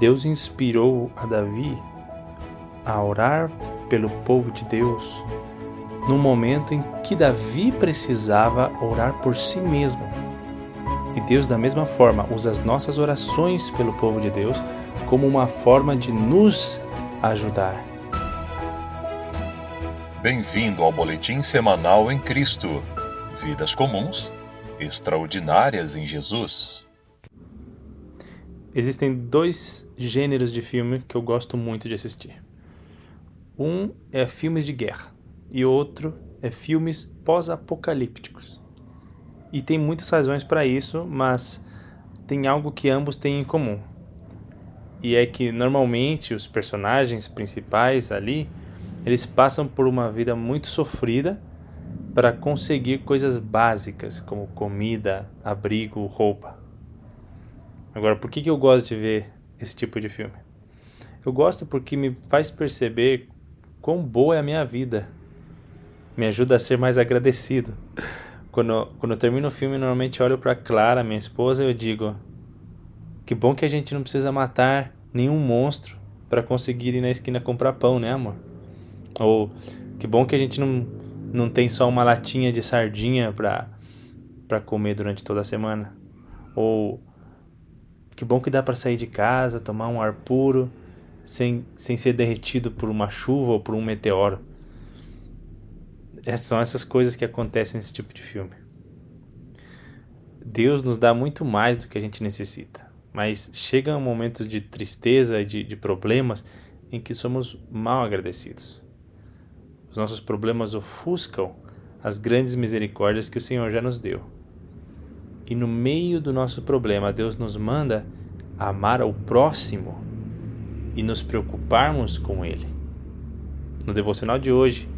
Deus inspirou a Davi a orar pelo povo de Deus num momento em que Davi precisava orar por si mesmo. E Deus, da mesma forma, usa as nossas orações pelo povo de Deus como uma forma de nos ajudar. Bem-vindo ao Boletim Semanal em Cristo. Vidas comuns, extraordinárias em Jesus. Existem dois gêneros de filme que eu gosto muito de assistir. Um é filmes de guerra e outro é filmes pós-apocalípticos. E tem muitas razões para isso, mas tem algo que ambos têm em comum. E é que normalmente os personagens principais ali, eles passam por uma vida muito sofrida para conseguir coisas básicas como comida, abrigo, roupa. Agora, por que, que eu gosto de ver esse tipo de filme? Eu gosto porque me faz perceber quão boa é a minha vida. Me ajuda a ser mais agradecido. Quando, quando eu termino o filme, normalmente olho para Clara, minha esposa, e eu digo: Que bom que a gente não precisa matar nenhum monstro para conseguir ir na esquina comprar pão, né, amor? Ou que bom que a gente não, não tem só uma latinha de sardinha para comer durante toda a semana. Ou que bom que dá para sair de casa, tomar um ar puro, sem, sem ser derretido por uma chuva ou por um meteoro. É, são essas coisas que acontecem nesse tipo de filme. Deus nos dá muito mais do que a gente necessita, mas chegam momentos de tristeza e de, de problemas em que somos mal agradecidos. Os nossos problemas ofuscam as grandes misericórdias que o Senhor já nos deu. E no meio do nosso problema, Deus nos manda amar ao próximo e nos preocuparmos com ele. No devocional de hoje,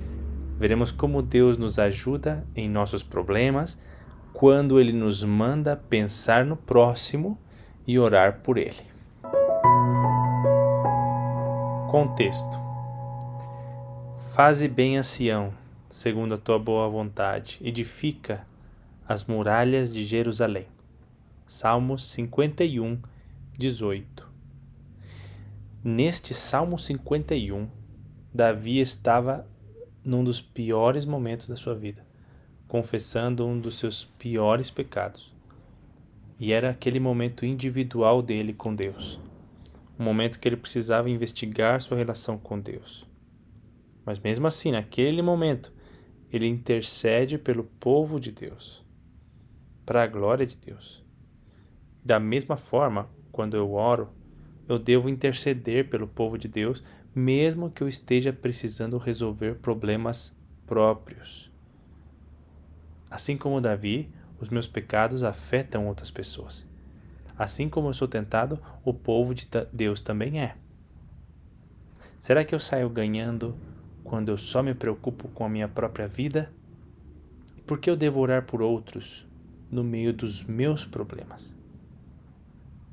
veremos como Deus nos ajuda em nossos problemas quando Ele nos manda pensar no próximo e orar por ele. Contexto: Faze bem a Sião, segundo a tua boa vontade, edifica as muralhas de Jerusalém. Salmos 51, 18. Neste Salmo 51, Davi estava num dos piores momentos da sua vida, confessando um dos seus piores pecados. E era aquele momento individual dele com Deus, um momento que ele precisava investigar sua relação com Deus. Mas mesmo assim, naquele momento, ele intercede pelo povo de Deus, para a glória de Deus. Da mesma forma, quando eu oro, eu devo interceder pelo povo de Deus mesmo que eu esteja precisando resolver problemas próprios. Assim como Davi, os meus pecados afetam outras pessoas. Assim como eu sou tentado, o povo de Deus também é. Será que eu saio ganhando quando eu só me preocupo com a minha própria vida? Por que eu devo orar por outros no meio dos meus problemas?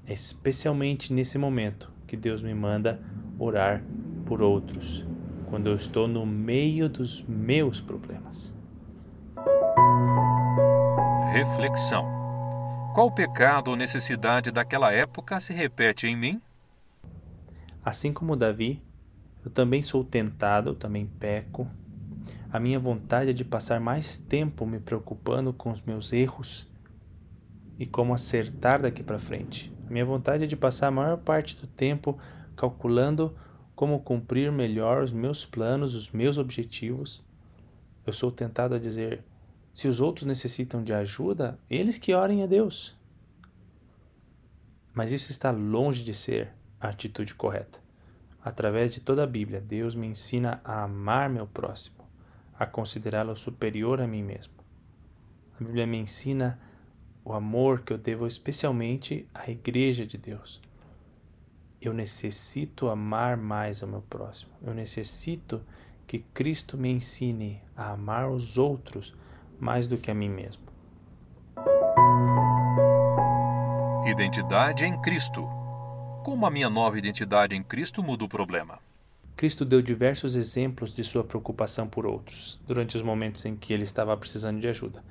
É especialmente nesse momento que Deus me manda orar por outros quando eu estou no meio dos meus problemas. Reflexão: Qual pecado ou necessidade daquela época se repete em mim? Assim como Davi, eu também sou tentado, eu também peco. A minha vontade é de passar mais tempo me preocupando com os meus erros e como acertar daqui para frente. A minha vontade é de passar a maior parte do tempo calculando como cumprir melhor os meus planos, os meus objetivos. Eu sou tentado a dizer: se os outros necessitam de ajuda, eles que orem a Deus. Mas isso está longe de ser a atitude correta. Através de toda a Bíblia, Deus me ensina a amar meu próximo, a considerá-lo superior a mim mesmo. A Bíblia me ensina o amor que eu devo especialmente à Igreja de Deus. Eu necessito amar mais ao meu próximo. Eu necessito que Cristo me ensine a amar os outros mais do que a mim mesmo. Identidade em Cristo. Como a minha nova identidade em Cristo muda o problema? Cristo deu diversos exemplos de sua preocupação por outros durante os momentos em que ele estava precisando de ajuda.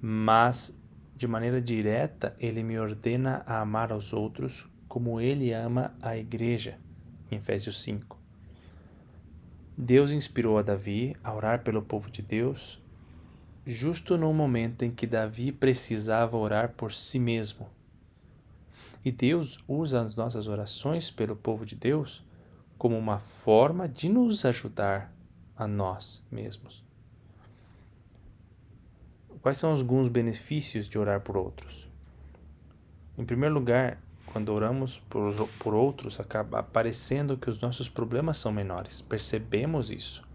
Mas, de maneira direta, ele me ordena a amar aos outros como ele ama a igreja, em Efésios 5. Deus inspirou a Davi a orar pelo povo de Deus justo no momento em que Davi precisava orar por si mesmo. E Deus usa as nossas orações pelo povo de Deus como uma forma de nos ajudar a nós mesmos. Quais são alguns benefícios de orar por outros? Em primeiro lugar, quando oramos por, por outros, acaba aparecendo que os nossos problemas são menores. Percebemos isso.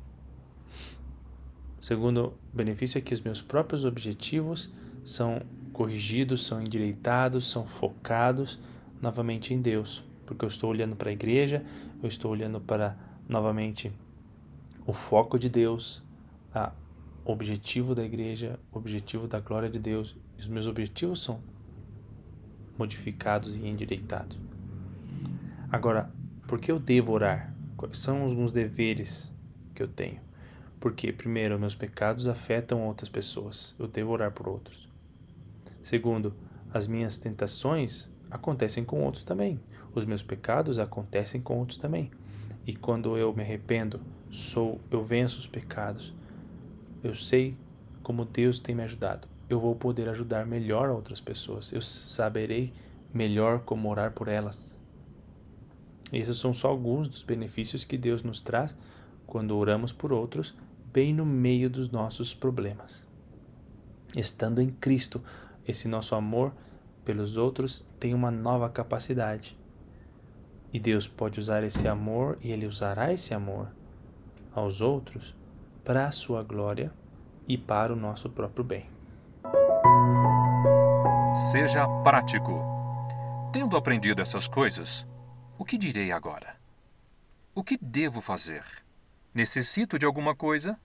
Segundo benefício é que os meus próprios objetivos são corrigidos, são endireitados, são focados novamente em Deus, porque eu estou olhando para a igreja, eu estou olhando para novamente o foco de Deus, a objetivo da igreja, objetivo da glória de Deus. Os meus objetivos são modificados e endireitados. Agora, por que eu devo orar? Quais são alguns deveres que eu tenho? Porque, primeiro, meus pecados afetam outras pessoas, eu devo orar por outros. Segundo, as minhas tentações acontecem com outros também. Os meus pecados acontecem com outros também. E quando eu me arrependo, sou eu venço os pecados. Eu sei como Deus tem me ajudado eu vou poder ajudar melhor outras pessoas. Eu saberei melhor como orar por elas. Esses são só alguns dos benefícios que Deus nos traz quando oramos por outros, bem no meio dos nossos problemas. Estando em Cristo, esse nosso amor pelos outros tem uma nova capacidade. E Deus pode usar esse amor e Ele usará esse amor aos outros para a sua glória e para o nosso próprio bem. Seja prático. Tendo aprendido essas coisas, o que direi agora? O que devo fazer? Necessito de alguma coisa?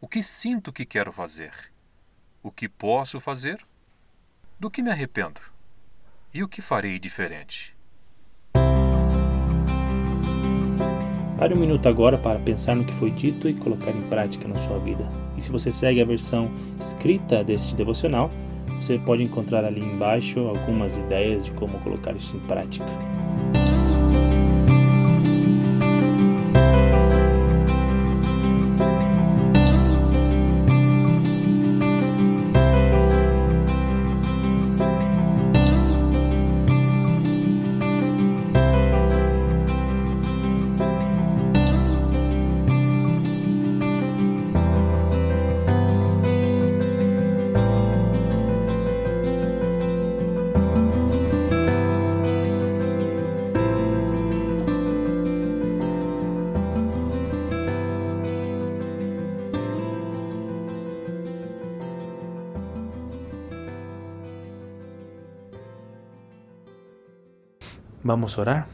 O que sinto que quero fazer? O que posso fazer? Do que me arrependo? E o que farei diferente? Pare um minuto agora para pensar no que foi dito e colocar em prática na sua vida. E se você segue a versão escrita deste devocional, você pode encontrar ali embaixo algumas ideias de como colocar isso em prática. Vamos orar?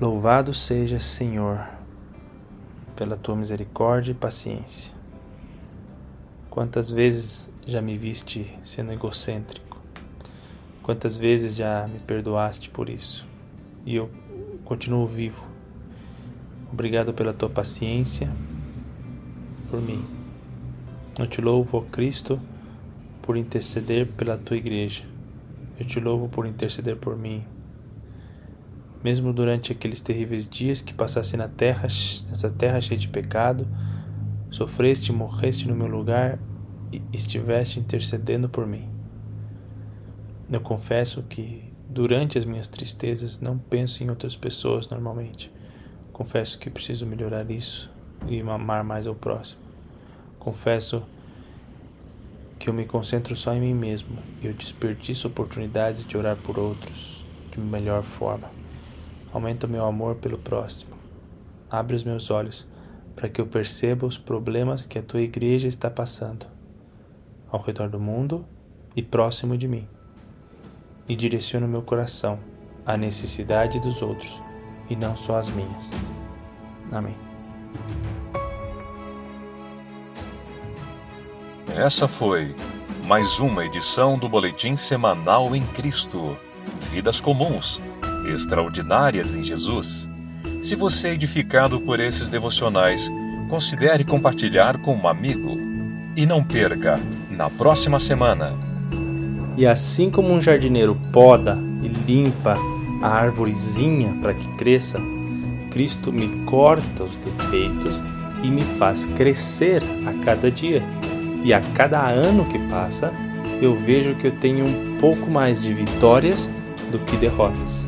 Louvado seja, Senhor, pela tua misericórdia e paciência. Quantas vezes já me viste sendo egocêntrico? Quantas vezes já me perdoaste por isso? E eu continuo vivo. Obrigado pela tua paciência por mim. Eu te louvo, Cristo, por interceder pela tua igreja eu te louvo por interceder por mim. Mesmo durante aqueles terríveis dias que passasse na terra, nessa terra cheia de pecado, sofreste morreste no meu lugar e estiveste intercedendo por mim. Eu confesso que durante as minhas tristezas não penso em outras pessoas normalmente. Confesso que preciso melhorar isso e amar mais ao próximo. Confesso que eu me concentro só em mim mesmo e eu desperdiço oportunidades de orar por outros de melhor forma. Aumenta o meu amor pelo próximo. Abre os meus olhos para que eu perceba os problemas que a tua igreja está passando ao redor do mundo e próximo de mim. E direciona o meu coração à necessidade dos outros e não só as minhas. Amém. Essa foi mais uma edição do Boletim Semanal em Cristo. Vidas comuns, extraordinárias em Jesus. Se você é edificado por esses devocionais, considere compartilhar com um amigo. E não perca, na próxima semana. E assim como um jardineiro poda limpa a árvorezinha para que cresça, Cristo me corta os defeitos e me faz crescer a cada dia. E a cada ano que passa, eu vejo que eu tenho um pouco mais de vitórias do que derrotas.